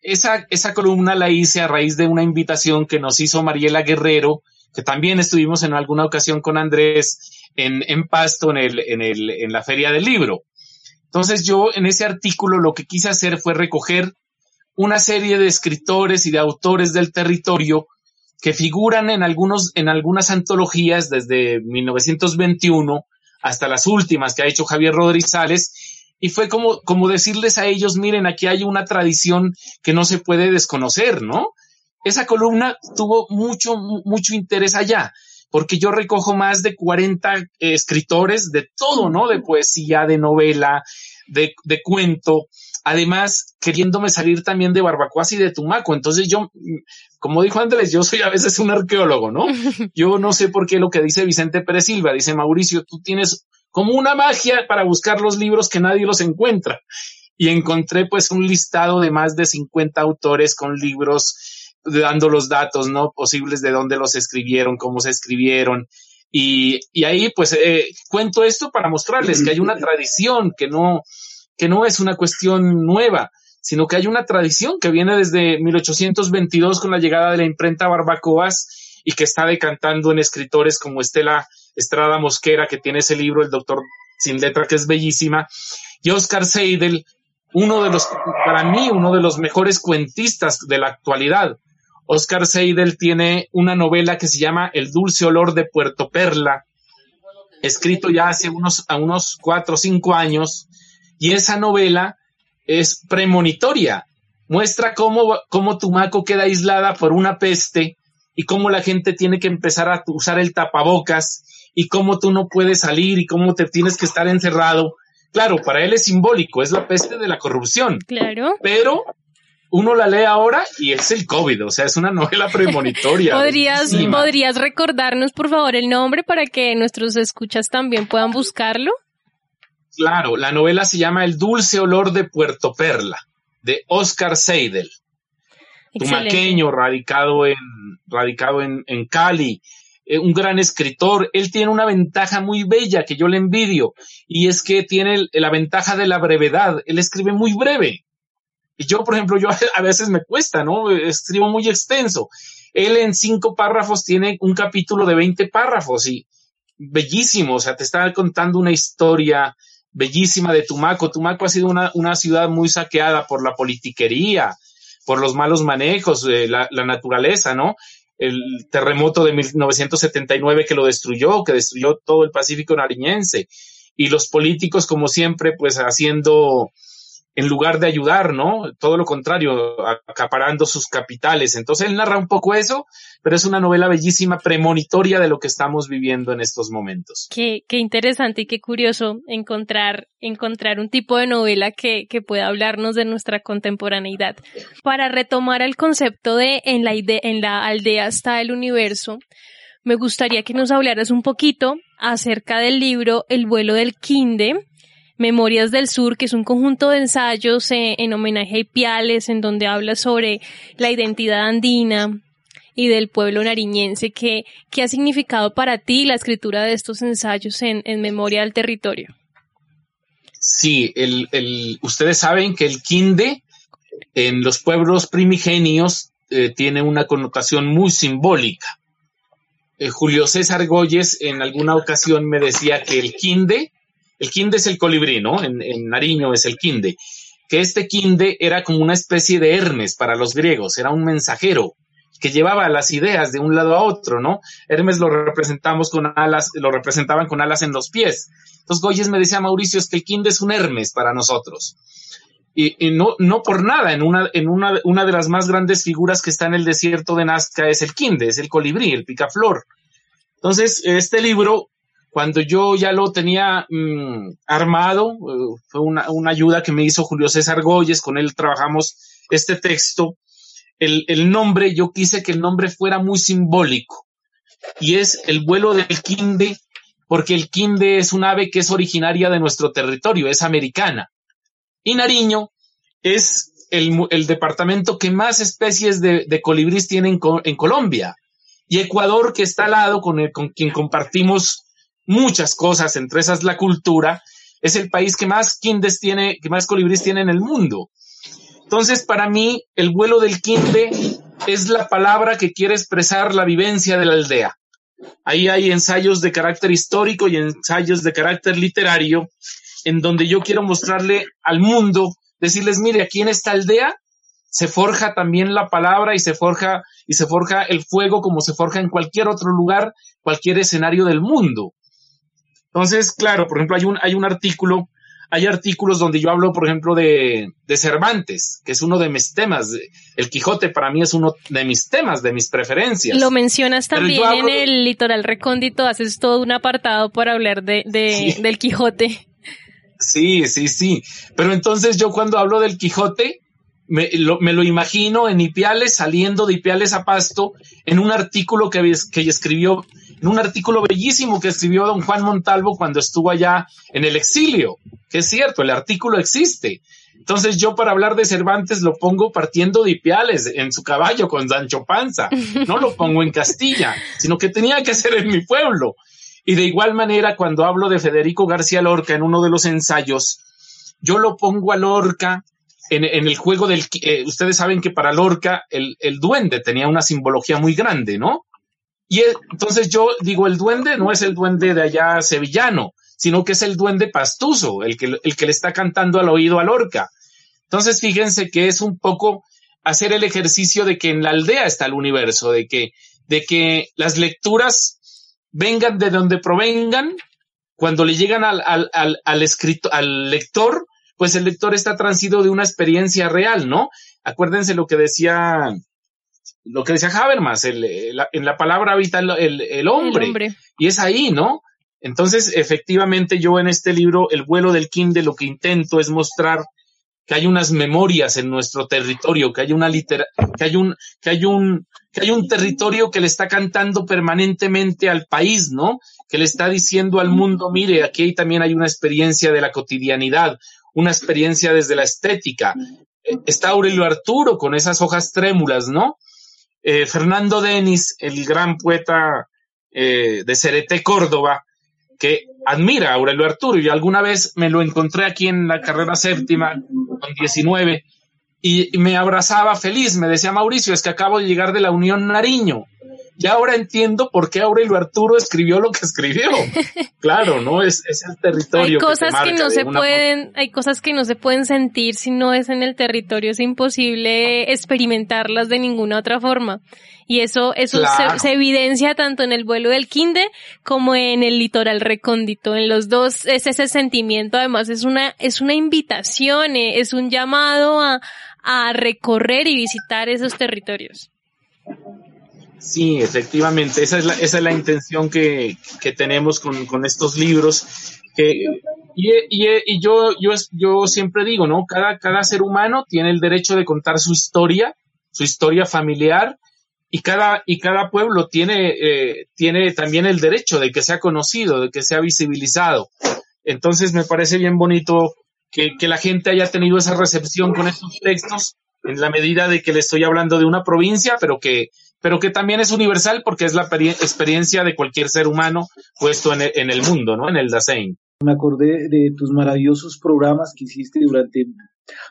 Esa, esa columna la hice a raíz de una invitación que nos hizo Mariela Guerrero, que también estuvimos en alguna ocasión con Andrés en, en Pasto, en, el, en, el, en la Feria del Libro. Entonces yo en ese artículo lo que quise hacer fue recoger una serie de escritores y de autores del territorio que figuran en algunos, en algunas antologías desde 1921 hasta las últimas que ha hecho Javier Rodríguez y fue como, como decirles a ellos, miren, aquí hay una tradición que no se puede desconocer, ¿no? Esa columna tuvo mucho, mucho interés allá, porque yo recojo más de 40 escritores de todo, ¿no? De poesía, de novela, de, de cuento, además queriéndome salir también de Barbacoas y de Tumaco. Entonces yo, como dijo Andrés, yo soy a veces un arqueólogo, ¿no? Yo no sé por qué lo que dice Vicente Pérez Silva, dice Mauricio, tú tienes como una magia para buscar los libros que nadie los encuentra. Y encontré pues un listado de más de 50 autores con libros dando los datos, ¿no? Posibles de dónde los escribieron, cómo se escribieron. Y, y ahí pues eh, cuento esto para mostrarles que hay una tradición que no, que no es una cuestión nueva, sino que hay una tradición que viene desde 1822 con la llegada de la imprenta Barbacoas y que está decantando en escritores como Estela Estrada Mosquera, que tiene ese libro, El Doctor Sin Letra, que es bellísima, y Oscar Seidel, uno de los, para mí, uno de los mejores cuentistas de la actualidad. Oscar Seidel tiene una novela que se llama El dulce olor de Puerto Perla, escrito ya hace unos, a unos cuatro o cinco años, y esa novela es premonitoria. Muestra cómo, cómo Tumaco queda aislada por una peste y cómo la gente tiene que empezar a usar el tapabocas y cómo tú no puedes salir y cómo te tienes que estar encerrado. Claro, para él es simbólico, es la peste de la corrupción. Claro. Pero uno la lee ahora y es el COVID, o sea, es una novela premonitoria. ¿Podrías, ¿Podrías recordarnos, por favor, el nombre para que nuestros escuchas también puedan buscarlo? Claro, la novela se llama El dulce olor de Puerto Perla, de Oscar Seidel, tumaqueño, radicado en, radicado en, en Cali, eh, un gran escritor. Él tiene una ventaja muy bella que yo le envidio, y es que tiene la ventaja de la brevedad. Él escribe muy breve. Y yo, por ejemplo, yo a veces me cuesta, ¿no? Escribo muy extenso. Él en cinco párrafos tiene un capítulo de 20 párrafos y bellísimo, o sea, te está contando una historia, bellísima de Tumaco. Tumaco ha sido una, una ciudad muy saqueada por la politiquería, por los malos manejos, la, la naturaleza, ¿no? El terremoto de 1979 que lo destruyó, que destruyó todo el Pacífico nariñense. Y los políticos, como siempre, pues haciendo en lugar de ayudar, ¿no? Todo lo contrario, acaparando sus capitales. Entonces él narra un poco eso, pero es una novela bellísima, premonitoria de lo que estamos viviendo en estos momentos. Qué, qué interesante y qué curioso encontrar, encontrar un tipo de novela que, que pueda hablarnos de nuestra contemporaneidad. Para retomar el concepto de en la, en la aldea está el universo, me gustaría que nos hablaras un poquito acerca del libro El vuelo del Kinde, Memorias del Sur, que es un conjunto de ensayos eh, en homenaje a Ipiales, en donde habla sobre la identidad andina y del pueblo nariñense. ¿Qué, qué ha significado para ti la escritura de estos ensayos en, en memoria del territorio? Sí, el, ustedes saben que el quinde en los pueblos primigenios eh, tiene una connotación muy simbólica. Eh, Julio César Goyes en alguna ocasión me decía que el quinde, el quinde es el colibrí, ¿no? En, Nariño es el quinde, que este quinde era como una especie de Hermes para los griegos, era un mensajero que llevaba las ideas de un lado a otro, ¿no? Hermes lo representamos con alas, lo representaban con alas en los pies. Entonces Goyes me decía, Mauricio, es que el quinde es un Hermes para nosotros. Y, y, no, no por nada, en, una, en una, una de las más grandes figuras que está en el desierto de Nazca es el quinde, es el colibrí, el picaflor. Entonces, este libro, cuando yo ya lo tenía mmm, armado, uh, fue una, una, ayuda que me hizo Julio César Goyes, con él trabajamos este texto. El, el nombre, yo quise que el nombre fuera muy simbólico, y es el vuelo del quinde porque el quinde es un ave que es originaria de nuestro territorio, es americana. Y Nariño es el, el departamento que más especies de, de colibrís tiene en, en, Colombia. Y Ecuador, que está al lado, con, el, con quien compartimos muchas cosas, entre esas la cultura, es el país que más quindes tiene, que más colibrís tiene en el mundo. Entonces, para mí, el vuelo del quinde es la palabra que quiere expresar la vivencia de la aldea. Ahí hay ensayos de carácter histórico y ensayos de carácter literario, en donde yo quiero mostrarle al mundo, decirles, mire, aquí en esta aldea se forja también la palabra y se forja y se forja el fuego como se forja en cualquier otro lugar, cualquier escenario del mundo. Entonces, claro, por ejemplo, hay un, hay un artículo, hay artículos donde yo hablo, por ejemplo, de, de Cervantes, que es uno de mis temas. El Quijote para mí es uno de mis temas, de mis preferencias. Lo mencionas también en el litoral recóndito, haces todo un apartado para hablar de, de sí. del Quijote. Sí, sí, sí. Pero entonces yo cuando hablo del Quijote, me lo, me lo, imagino en Ipiales, saliendo de Ipiales a Pasto, en un artículo que, que escribió, en un artículo bellísimo que escribió don Juan Montalvo cuando estuvo allá en el exilio, que es cierto, el artículo existe. Entonces yo para hablar de Cervantes lo pongo partiendo de Ipiales, en su caballo con Sancho Panza, no lo pongo en Castilla, sino que tenía que ser en mi pueblo. Y de igual manera, cuando hablo de Federico García Lorca en uno de los ensayos, yo lo pongo a Lorca en, en el juego del... Eh, ustedes saben que para Lorca el, el, duende tenía una simbología muy grande, ¿no? Y entonces yo digo, el duende no es el duende de allá sevillano, sino que es el duende pastuso, el que, el que le está cantando al oído a Lorca. Entonces fíjense que es un poco hacer el ejercicio de que en la aldea está el universo, de que, de que las lecturas vengan de donde provengan, cuando le llegan al, al, al, al, escrito, al lector, pues el lector está transido de una experiencia real, ¿no? Acuérdense lo que decía, lo que decía Habermas, el, el, en la palabra habita el, el hombre, y es ahí, ¿no? Entonces, efectivamente, yo en este libro, El vuelo del Kinde, lo que intento es mostrar que hay unas memorias en nuestro territorio, que hay una litera, que hay un, que hay un, que hay un territorio que le está cantando permanentemente al país, ¿no? Que le está diciendo al mundo, mire, aquí también hay una experiencia de la cotidianidad, una experiencia desde la estética. Está Aurelio Arturo con esas hojas trémulas, ¿no? Eh, Fernando Denis, el gran poeta eh, de Cerete, Córdoba, que admira a Aurelio Arturo. Y alguna vez me lo encontré aquí en la carrera séptima, con 19, y me abrazaba feliz. Me decía Mauricio, es que acabo de llegar de la Unión Nariño. Y ahora entiendo por qué Aurelio Arturo escribió lo que escribió. Claro, ¿no? Es, es el territorio. Hay cosas que, que no se pueden, hay cosas que no se pueden sentir si no es en el territorio. Es imposible experimentarlas de ninguna otra forma. Y eso, eso claro. se, se, evidencia tanto en el vuelo del Quinde como en el litoral recóndito. En los dos es ese sentimiento. Además, es una, es una invitación, eh, es un llamado a, a recorrer y visitar esos territorios. Sí, efectivamente, esa es la, esa es la intención que, que tenemos con, con, estos libros. Que, y, y, y yo, yo, yo siempre digo, ¿no? Cada, cada ser humano tiene el derecho de contar su historia, su historia familiar, y cada, y cada pueblo tiene, eh, tiene también el derecho de que sea conocido, de que sea visibilizado. Entonces me parece bien bonito que, que la gente haya tenido esa recepción con estos textos en la medida de que le estoy hablando de una provincia, pero que, pero que también es universal porque es la experiencia de cualquier ser humano puesto en el, en el mundo, ¿no? En el Dasein. Me acordé de tus maravillosos programas que hiciste durante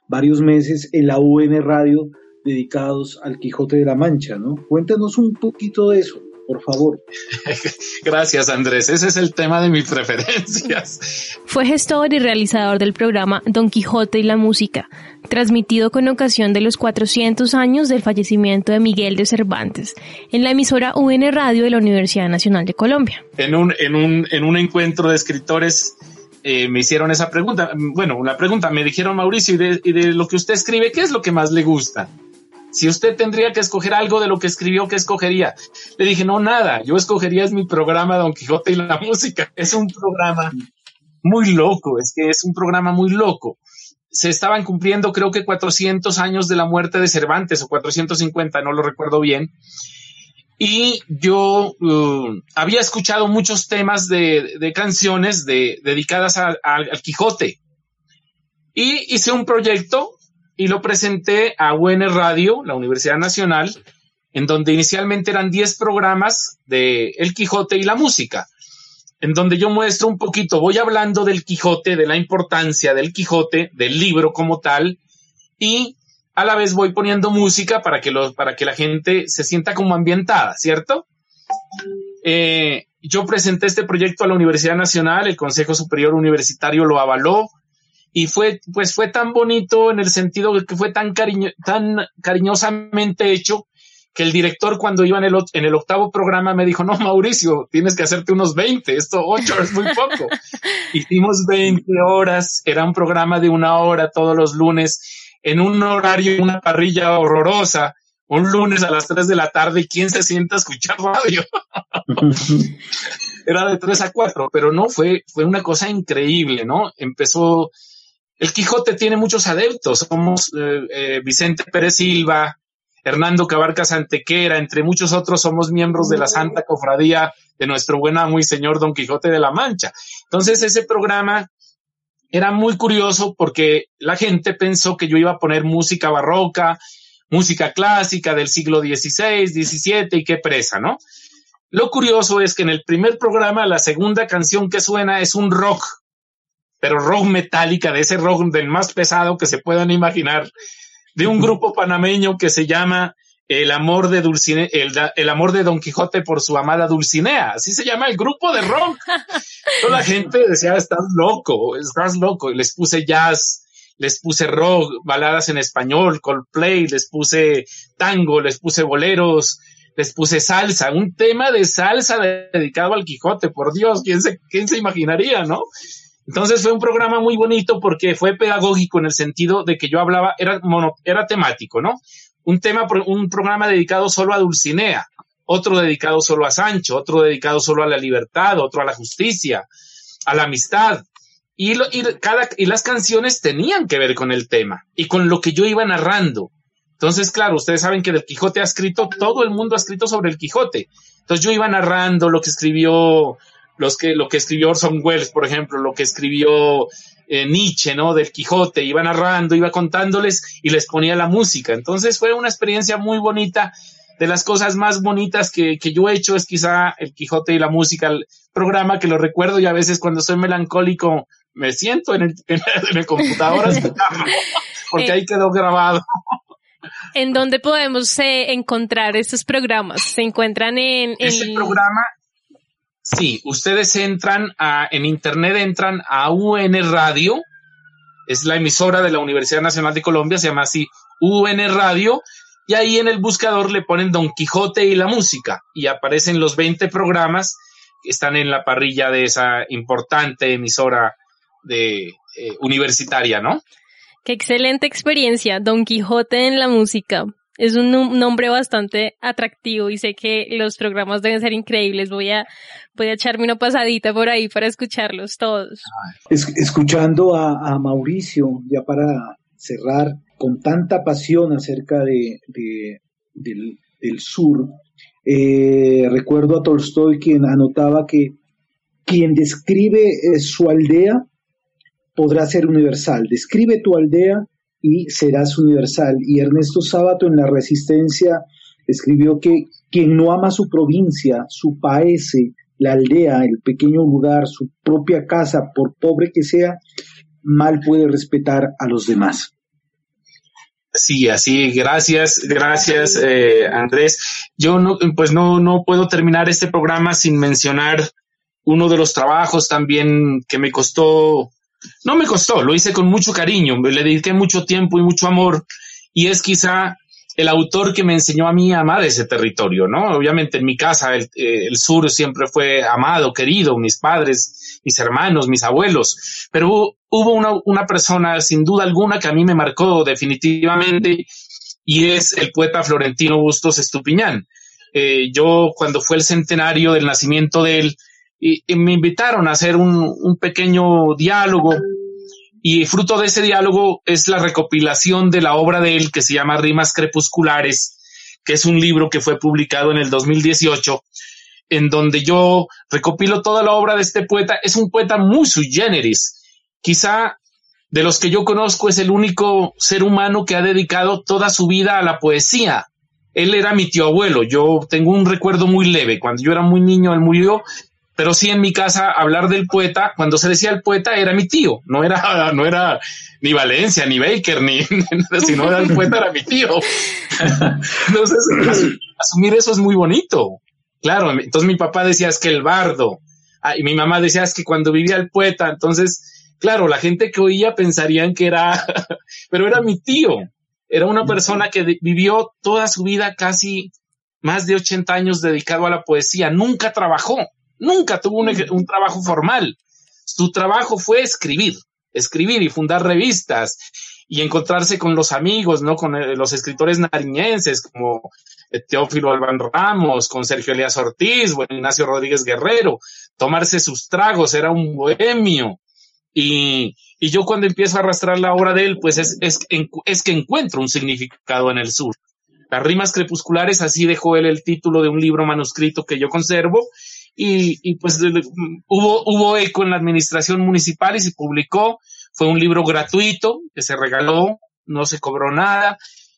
varios meses en la UN Radio dedicados al Quijote de la Mancha, ¿no? Cuéntanos un poquito de eso por favor. Gracias, Andrés. Ese es el tema de mis preferencias. Fue gestor y realizador del programa Don Quijote y la Música, transmitido con ocasión de los 400 años del fallecimiento de Miguel de Cervantes, en la emisora UN Radio de la Universidad Nacional de Colombia. En un, en un, en un encuentro de escritores eh, me hicieron esa pregunta. Bueno, una pregunta, me dijeron Mauricio, y de lo que usted escribe, ¿qué es lo que más le gusta? Si usted tendría que escoger algo de lo que escribió, ¿qué escogería? Le dije, no, nada, yo escogería es mi programa Don Quijote y la música. Es un programa muy loco, es que es un programa muy loco. Se estaban cumpliendo creo que 400 años de la muerte de Cervantes o 450, no lo recuerdo bien. Y yo uh, había escuchado muchos temas de, canciones dedicadas al Quijote. Y hice un proyecto y lo presenté a UN Radio, la Universidad Nacional, en donde inicialmente eran 10 programas de El Quijote y la música, en donde yo muestro un poquito, voy hablando del Quijote, de la importancia del Quijote, del libro como tal, y a la vez voy poniendo música para que, para que la gente se sienta como ambientada, ¿cierto? Eh, yo presenté este proyecto a la Universidad Nacional, el Consejo Superior Universitario lo avaló, y fue, pues fue tan bonito en el sentido de que fue tan cariño, tan cariñosamente hecho que el director cuando iba en el, en el octavo programa me dijo, no, Mauricio, tienes que hacerte unos 20, esto 8 es muy poco. Hicimos 20 horas, era un programa de una hora todos los lunes, en un horario, una parrilla horrorosa, un lunes a las 3 de la tarde, ¿quién se sienta a escuchar radio? era de 3 a 4, pero no, fue, fue una cosa increíble, ¿no? Empezó el Quijote tiene muchos adeptos. Somos eh, eh, Vicente Pérez Silva, Hernando Cabarca Santequera, entre muchos otros somos miembros de la Santa Cofradía de nuestro buen amo y señor Don Quijote de la Mancha. Entonces ese programa era muy curioso porque la gente pensó que yo iba a poner música barroca, música clásica del siglo XVI, XVII y qué presa, ¿no? Lo curioso es que en el primer programa la segunda canción que suena es un rock pero rock metálica, de ese rock del más pesado que se puedan imaginar, de un grupo panameño que se llama El amor de Dulcinea, el, amor de Don Quijote por su amada Dulcinea, así se llama el grupo de rock. Toda la gente decía, estás loco, estás loco, y les puse jazz, les puse rock, baladas en español, Coldplay, les puse tango, les puse boleros, les puse salsa, un tema de salsa dedicado al Quijote, por Dios, ¿quién se, quién se imaginaría, no? Entonces fue un programa muy bonito porque fue pedagógico en el sentido de que yo hablaba, era, mono, era temático, ¿no? Un tema, un programa dedicado solo a Dulcinea, otro dedicado solo a Sancho, otro dedicado solo a la libertad, otro a la justicia, a la amistad. Y, y, cada, y las canciones tenían que ver con el tema y con lo que yo iba narrando. Entonces, claro, ustedes saben que del Quijote ha escrito, todo el mundo ha escrito sobre el Quijote. Entonces yo iba narrando lo que escribió los que, lo que escribió Orson Welles, por ejemplo, lo que escribió eh, Nietzsche, ¿no? Del Quijote, iba narrando, iba contándoles y les ponía la música. Entonces fue una experiencia muy bonita. De las cosas más bonitas que, que yo he hecho es quizá el Quijote y la música, el programa que lo recuerdo y a veces cuando soy melancólico me siento en el, en el computador porque eh, ahí quedó grabado. ¿En dónde podemos eh, encontrar estos programas? ¿Se encuentran en, en... Este programa Sí, ustedes entran a, en internet entran a UN Radio, es la emisora de la Universidad Nacional de Colombia, se llama así UN Radio, y ahí en el buscador le ponen Don Quijote y la música, y aparecen los 20 programas que están en la parrilla de esa importante emisora de eh, universitaria, ¿no? Qué excelente experiencia, Don Quijote en la música es un nombre bastante atractivo y sé que los programas deben ser increíbles. Voy a, voy a echarme una pasadita por ahí para escucharlos todos. escuchando a, Mauricio, ya para cerrar, con tanta pasión acerca de, del, sur, eh, recuerdo a Tolstoy quien anotaba que quien describe eh, su aldea podrá ser universal. Describe tu aldea y serás universal. Y Ernesto Sábato en La Resistencia escribió que quien no ama su provincia, su país, la aldea, el pequeño lugar, su propia casa, por pobre que sea, mal puede respetar a los demás. Sí, así, gracias, gracias eh, Andrés. Yo no, pues no, no puedo terminar este programa sin mencionar uno de los trabajos también que me costó, no me costó, lo hice con mucho cariño, le dediqué mucho tiempo y mucho amor y es quizá el autor que me enseñó a mí a amar ese territorio, ¿no? Obviamente en mi casa el, eh, sur siempre fue amado, querido, mis padres, mis hermanos, mis abuelos, pero hubo, una, una persona sin duda alguna que a mí me marcó definitivamente y es el poeta florentino Bustos Estupiñán. Eh, yo cuando fue el centenario del nacimiento de él, y, me invitaron a hacer un, un, pequeño diálogo y fruto de ese diálogo es la recopilación de la obra de él que se llama Rimas Crepusculares, que es un libro que fue publicado en el 2018, en donde yo recopilo toda la obra de este poeta. Es un poeta muy sui generis. Quizá de los que yo conozco es el único ser humano que ha dedicado toda su vida a la poesía. Él era mi tío abuelo. Yo tengo un recuerdo muy leve. Cuando yo era muy niño, él murió pero sí en mi casa hablar del poeta, cuando se decía el poeta era mi tío, no era, no era ni Valencia, ni Baker, ni, si no era el poeta era mi tío. Entonces, asumir eso es muy bonito. Claro, entonces mi papá decía es que el bardo, ah, y mi mamá decía es que cuando vivía el poeta, entonces, claro, la gente que oía pensarían que era, pero era mi tío, era una persona que vivió toda su vida casi más de 80 años dedicado a la poesía, nunca trabajó Nunca tuvo un, trabajo formal. Su trabajo fue escribir, escribir y fundar revistas y encontrarse con los amigos, ¿no? Con eh, los escritores nariñenses como eh, Teófilo Albán Ramos, con Sergio Elías Ortiz, bueno, Ignacio Rodríguez Guerrero, tomarse sus tragos, era un bohemio. Y, y yo cuando empiezo a arrastrar la obra de él, pues es, es, es que encuentro un significado en el sur. Las rimas crepusculares, así dejó él el título de un libro manuscrito que yo conservo, y, pues hubo, hubo eco en la administración municipal y se publicó. Fue un libro gratuito que se regaló, no se cobró nada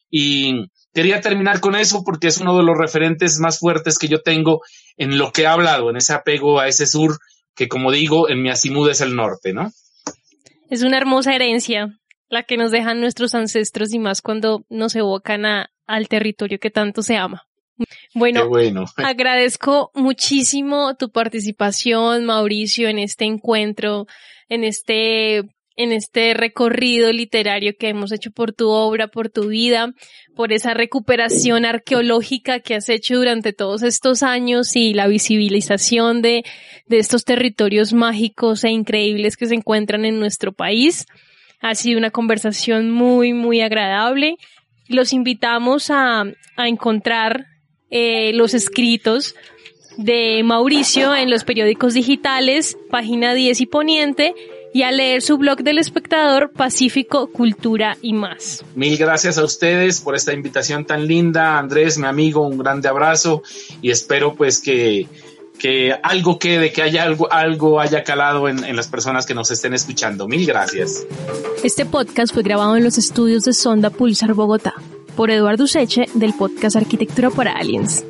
y quería terminar con eso porque es uno de los referentes más fuertes que yo tengo en lo que he hablado, en ese apego a ese sur que como digo, en mi Asimud es el norte, ¿no? Es una hermosa herencia la que nos dejan nuestros ancestros y más cuando nos evocan a, al territorio que tanto se ama. Bueno, agradezco muchísimo tu participación, Mauricio, en este encuentro, en este, en este recorrido literario que hemos hecho por tu obra, por tu vida, por esa recuperación arqueológica que has hecho durante todos estos años y la visibilización de, de estos territorios mágicos e increíbles que se encuentran en nuestro país. Ha sido una conversación muy, muy agradable. Los invitamos a, a encontrar eh, los escritos de Mauricio en los periódicos digitales, página 10 y poniente, y a leer su blog del espectador Pacífico, Cultura y más. Mil gracias a ustedes por esta invitación tan linda. Andrés, mi amigo, un grande abrazo y espero pues que, que algo quede, que haya algo, algo haya calado en, en las personas que nos estén escuchando. Mil gracias. Este podcast fue grabado en los estudios de Sonda Pulsar Bogotá por Eduardo Seche del podcast Arquitectura para Aliens.